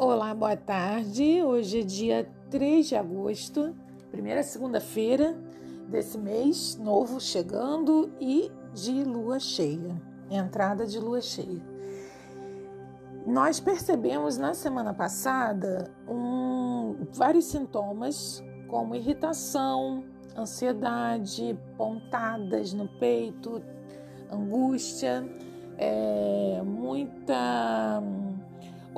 Olá, boa tarde. Hoje é dia 3 de agosto, primeira segunda-feira desse mês novo chegando e de lua cheia, entrada de lua cheia. Nós percebemos na semana passada um, vários sintomas como irritação, ansiedade, pontadas no peito, angústia, é, muita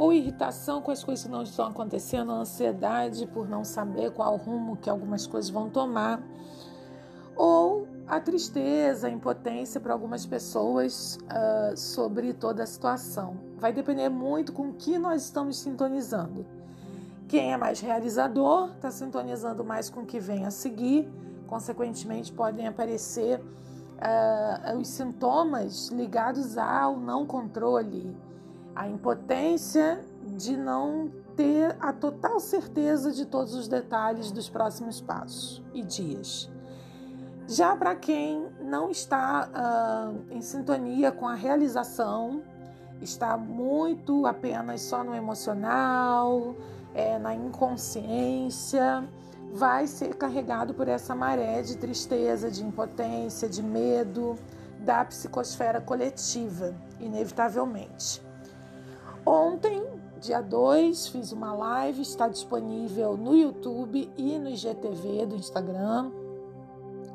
ou irritação com as coisas que não estão acontecendo, ansiedade por não saber qual rumo que algumas coisas vão tomar, ou a tristeza, a impotência para algumas pessoas uh, sobre toda a situação. Vai depender muito com que nós estamos sintonizando. Quem é mais realizador está sintonizando mais com o que vem a seguir, consequentemente, podem aparecer uh, os sintomas ligados ao não controle a impotência de não ter a total certeza de todos os detalhes dos próximos passos e dias. Já para quem não está uh, em sintonia com a realização, está muito apenas só no emocional, é, na inconsciência, vai ser carregado por essa maré de tristeza, de impotência, de medo da psicosfera coletiva, inevitavelmente. Ontem, dia 2, fiz uma live, está disponível no YouTube e no IGTV do Instagram,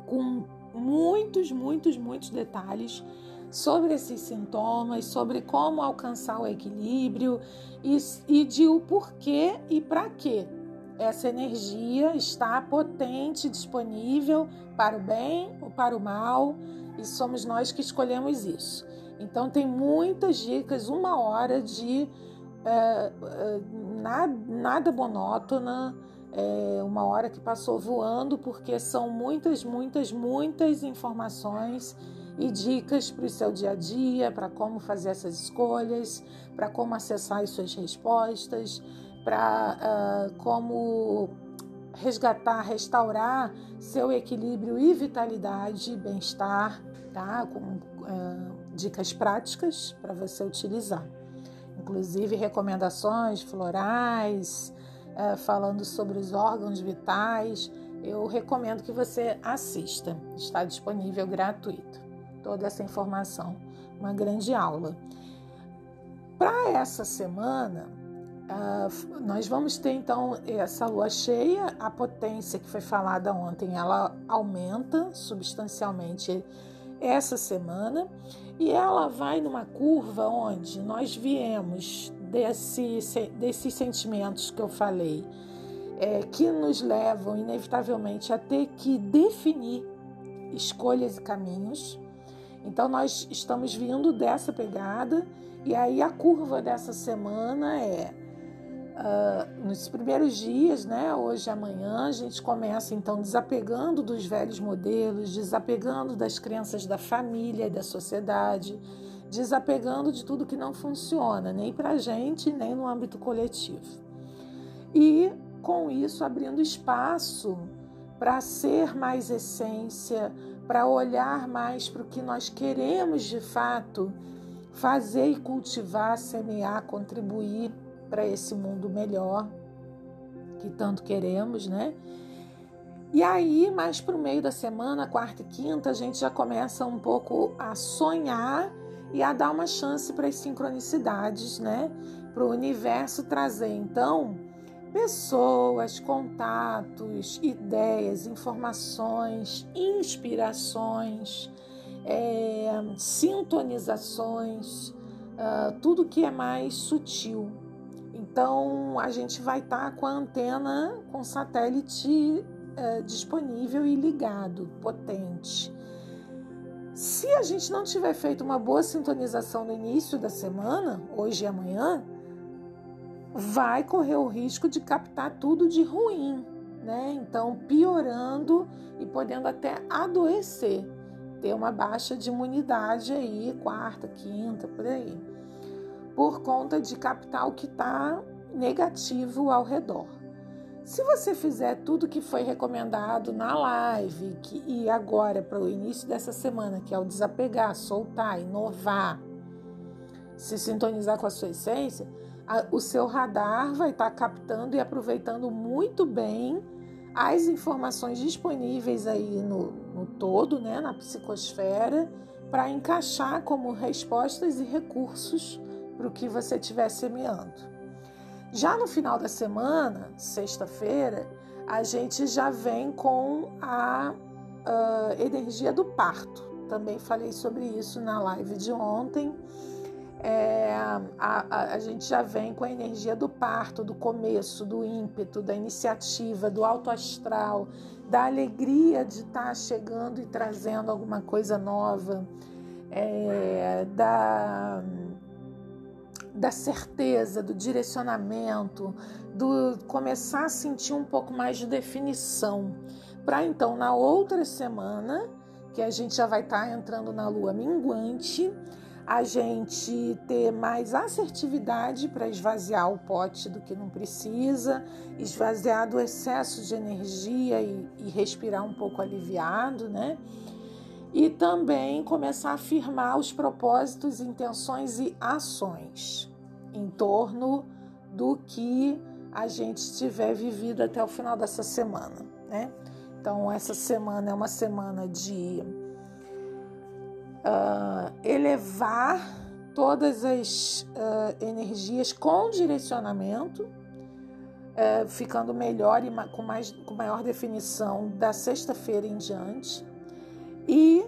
com muitos, muitos, muitos detalhes sobre esses sintomas, sobre como alcançar o equilíbrio e, e de o porquê e para quê essa energia está potente, disponível para o bem ou para o mal, e somos nós que escolhemos isso. Então tem muitas dicas, uma hora de é, é, nada, nada monótona, é, uma hora que passou voando, porque são muitas, muitas, muitas informações e dicas para o seu dia a dia, para como fazer essas escolhas, para como acessar as suas respostas, para uh, como resgatar, restaurar seu equilíbrio e vitalidade bem-estar, tá? Com uh, dicas práticas para você utilizar. Inclusive recomendações florais, uh, falando sobre os órgãos vitais. Eu recomendo que você assista. Está disponível gratuito. Toda essa informação, uma grande aula. Para essa semana, Uh, nós vamos ter então essa lua cheia, a potência que foi falada ontem, ela aumenta substancialmente essa semana e ela vai numa curva onde nós viemos desse, desses sentimentos que eu falei, é, que nos levam inevitavelmente a ter que definir escolhas e caminhos. Então nós estamos vindo dessa pegada e aí a curva dessa semana é Uh, nos primeiros dias, né, hoje e amanhã, a gente começa então desapegando dos velhos modelos, desapegando das crenças da família e da sociedade, desapegando de tudo que não funciona, nem para a gente, nem no âmbito coletivo. E com isso abrindo espaço para ser mais essência, para olhar mais para o que nós queremos de fato fazer e cultivar, semear, contribuir para esse mundo melhor que tanto queremos, né? E aí, mais para o meio da semana, quarta e quinta, a gente já começa um pouco a sonhar e a dar uma chance para as sincronicidades, né? Para o universo trazer, então, pessoas, contatos, ideias, informações, inspirações, é, sintonizações, uh, tudo que é mais sutil então a gente vai estar tá com a antena com satélite é, disponível e ligado, potente. Se a gente não tiver feito uma boa sintonização no início da semana, hoje e amanhã, vai correr o risco de captar tudo de ruim, né? Então, piorando e podendo até adoecer, ter uma baixa de imunidade aí, quarta, quinta, por aí por conta de capital que está negativo ao redor. Se você fizer tudo que foi recomendado na live que, e agora para o início dessa semana, que é o desapegar, soltar, inovar, se sintonizar com a sua essência, a, o seu radar vai estar tá captando e aproveitando muito bem as informações disponíveis aí no, no todo, né, na psicosfera, para encaixar como respostas e recursos para o que você estiver semeando. Já no final da semana, sexta-feira, a gente já vem com a uh, energia do parto. Também falei sobre isso na live de ontem. É, a, a, a, gente já vem com a energia do parto, do começo, do ímpeto, da iniciativa, do alto astral, da alegria de estar tá chegando e trazendo alguma coisa nova, é, da, da certeza, do direcionamento, do começar a sentir um pouco mais de definição para então na outra semana, que a gente já vai estar tá entrando na lua minguante, a gente ter mais assertividade para esvaziar o pote do que não precisa, esvaziar do excesso de energia e, e respirar um pouco aliviado, né? E também começar a afirmar os propósitos, intenções e ações em torno do que a gente tiver vivido até o final dessa semana, né? Então, essa semana é uma semana de uh, elevar todas as uh, energias com direcionamento, uh, ficando melhor e com, mais, com maior definição da sexta-feira em diante. E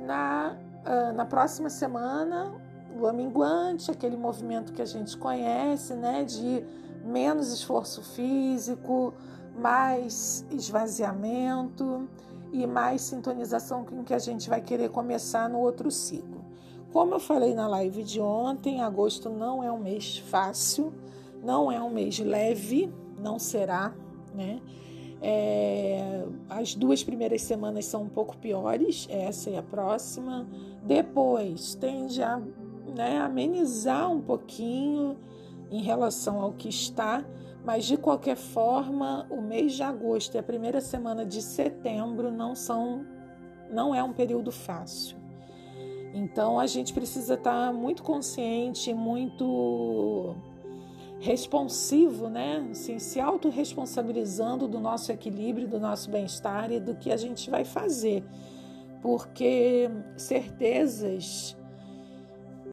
na, uh, na próxima semana, lua minguante, aquele movimento que a gente conhece, né, de menos esforço físico, mais esvaziamento e mais sintonização com que a gente vai querer começar no outro ciclo. Como eu falei na live de ontem, agosto não é um mês fácil, não é um mês leve, não será, né? É, as duas primeiras semanas são um pouco piores, essa e a próxima. Depois tende a né, amenizar um pouquinho em relação ao que está, mas de qualquer forma, o mês de agosto e a primeira semana de setembro não são não é um período fácil. Então a gente precisa estar muito consciente, muito responsivo, né? Assim, se autorresponsabilizando do nosso equilíbrio, do nosso bem-estar e do que a gente vai fazer. Porque certezas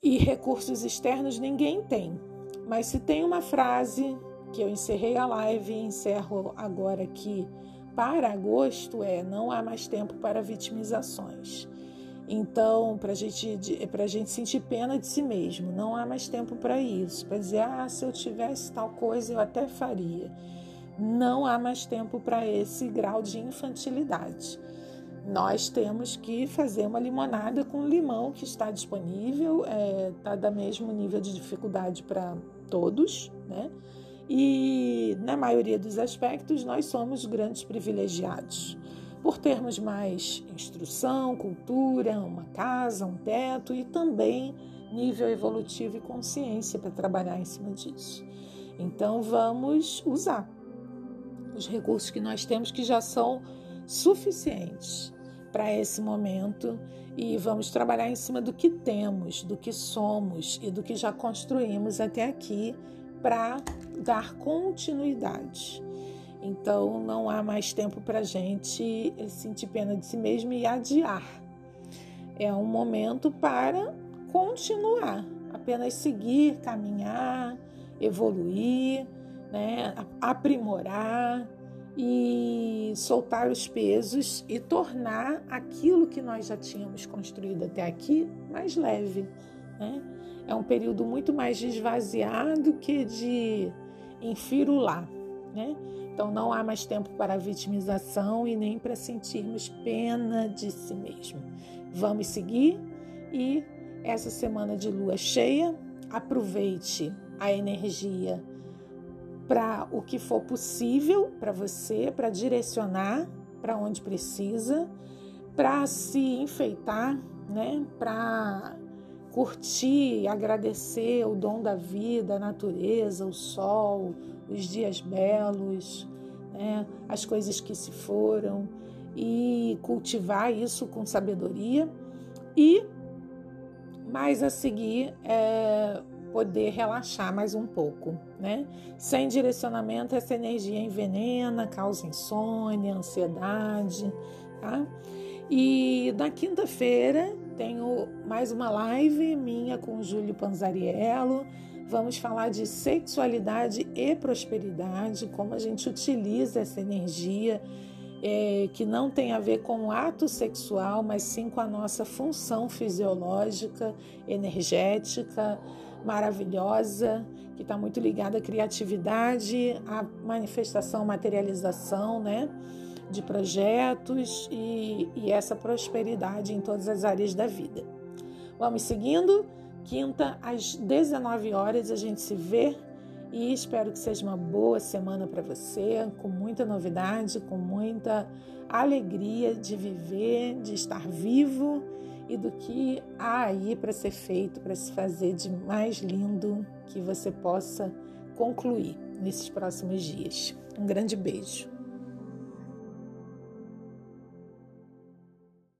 e recursos externos ninguém tem. Mas se tem uma frase que eu encerrei a live e encerro agora aqui para agosto é não há mais tempo para vitimizações. Então, para gente, a gente sentir pena de si mesmo, não há mais tempo para isso. Para dizer, ah, se eu tivesse tal coisa, eu até faria. Não há mais tempo para esse grau de infantilidade. Nós temos que fazer uma limonada com limão que está disponível, está é, tá da mesmo nível de dificuldade para todos, né? E na maioria dos aspectos nós somos grandes privilegiados por termos mais instrução, cultura, uma casa, um teto e também nível evolutivo e consciência para trabalhar em cima disso. Então vamos usar os recursos que nós temos que já são suficientes para esse momento e vamos trabalhar em cima do que temos, do que somos e do que já construímos até aqui para dar continuidade. Então não há mais tempo para a gente sentir pena de si mesmo e adiar. É um momento para continuar, apenas seguir, caminhar, evoluir, né? aprimorar e soltar os pesos e tornar aquilo que nós já tínhamos construído até aqui mais leve. Né? É um período muito mais de esvaziar do que de enfirular. Né? Então não há mais tempo para vitimização e nem para sentirmos pena de si mesmo. Vamos seguir e essa semana de lua cheia, aproveite a energia para o que for possível para você, para direcionar para onde precisa, para se enfeitar, né? Para curtir, agradecer o dom da vida, a natureza, o sol, os dias belos, né? as coisas que se foram e cultivar isso com sabedoria e mas a seguir é poder relaxar mais um pouco, né? Sem direcionamento, essa energia envenena, causa insônia, ansiedade, tá? E na quinta-feira tenho mais uma live minha com o Júlio Panzariello. Vamos falar de sexualidade e prosperidade, como a gente utiliza essa energia é, que não tem a ver com o ato sexual, mas sim com a nossa função fisiológica, energética, maravilhosa, que está muito ligada à criatividade, à manifestação, materialização, né? De projetos e, e essa prosperidade em todas as áreas da vida. Vamos seguindo. Quinta, às 19 horas, a gente se vê e espero que seja uma boa semana para você, com muita novidade, com muita alegria de viver, de estar vivo e do que há aí para ser feito, para se fazer de mais lindo que você possa concluir nesses próximos dias. Um grande beijo.